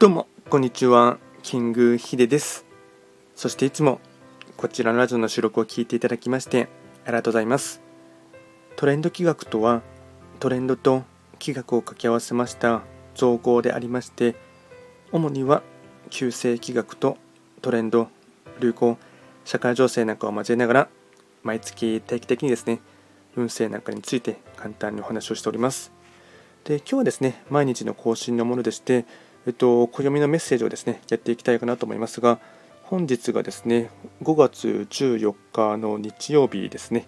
どうも、こんにちは。キングヒデです。そしていつもこちらのラジオの収録を聞いていただきましてありがとうございます。トレンド企画とは、トレンドと企画を掛け合わせました造語でありまして、主には旧世企画とトレンド、流行、社会情勢なんかを交えながら、毎月定期的にですね、運勢なんかについて簡単にお話をしております。で今日はですね、毎日の更新のものでして、えっと、暦のメッセージをですね、やっていきたいかなと思いますが、本日がですね、5月14日の日曜日ですね、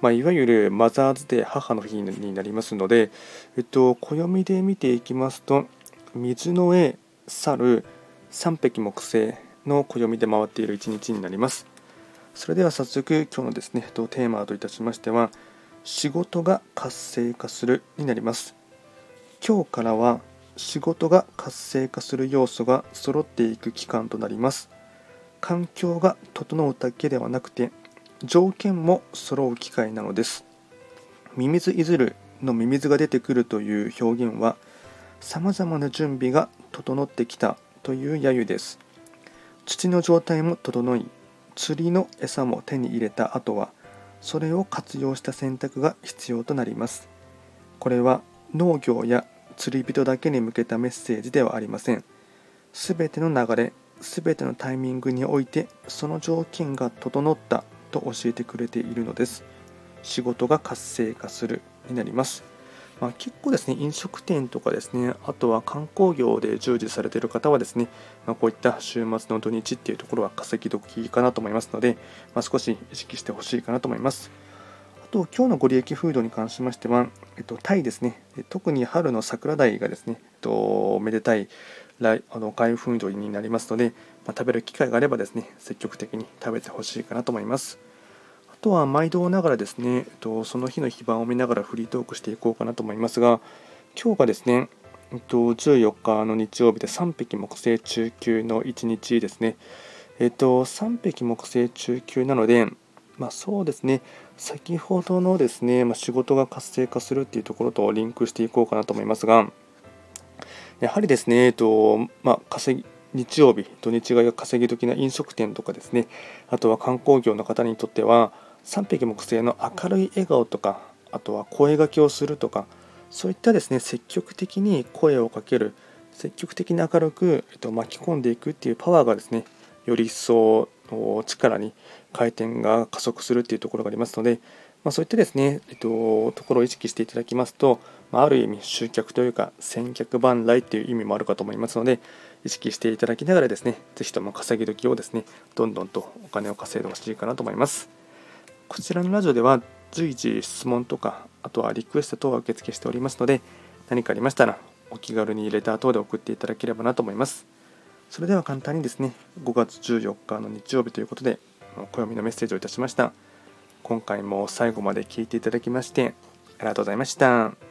まあ、いわゆるマザーズデー、母の日になりますので、えっと、暦で見ていきますと、水の絵、猿、三匹木星の暦で回っている一日になります。それでは早速、今日のですね、テーマといたしましては、仕事が活性化するになります。今日からは仕事が活性化する要素が揃っていく期間となります。環境が整うだけではなくて条件も揃う機会なのです。ミミズいずるのミミズが出てくるという表現はさまざまな準備が整ってきたという揶揄です。土の状態も整い釣りの餌も手に入れた後はそれを活用した選択が必要となります。これは農業や釣り人だけに向けたメッセージではありません。すべての流れ、すべてのタイミングにおいてその条件が整ったと教えてくれているのです。仕事が活性化するになります。まあ、結構ですね、飲食店とかですね、あとは観光業で従事されている方はですね、まあ、こういった週末の土日っていうところは稼ぎ時かなと思いますので、まあ、少し意識してほしいかなと思います。あと、今日のご利益フードに関しましては、えっと、タイですね。特に春の桜鯛がですね、えっと、めでたい来あの開封度になりますので、まあ、食べる機会があればですね、積極的に食べてほしいかなと思います。あとは毎度ながらですね、えっと、その日の非番を見ながらフリートークしていこうかなと思いますが、今日がですね、えっと、14日の日曜日で3匹木星中級の1日ですね。えっと、3匹木星中級なので、まあ、そうですね、先ほどのですね、ま、仕事が活性化するっていうところとリンクしていこうかなと思いますが、やはりですね、えっとまあ、稼ぎ日曜日、土日が稼ぎ時な飲食店とかですね、あとは観光業の方にとっては、3匹木星の明るい笑顔とか、あとは声がけをするとか、そういったですね、積極的に声をかける、積極的に明るく、えっと、巻き込んでいくっていうパワーがですね、より一層力に回転が加速するっていうところがありますので、まあ、そういったですね、えっと、ところを意識していただきますと、まあ、る意味集客というか先客万来っていう意味もあるかと思いますので意識していただきながらですねぜひとも稼ぎ時をですねどんどんとお金を稼いでほしいかなと思います。こちらのラジオでは随時質問とかあとはリクエスト等を受付しておりますので何かありましたらお気軽にレター等で送っていただければなと思います。それでは簡単にですね5月14日の日曜日ということで暦のメッセージをいたしました今回も最後まで聞いていただきましてありがとうございました。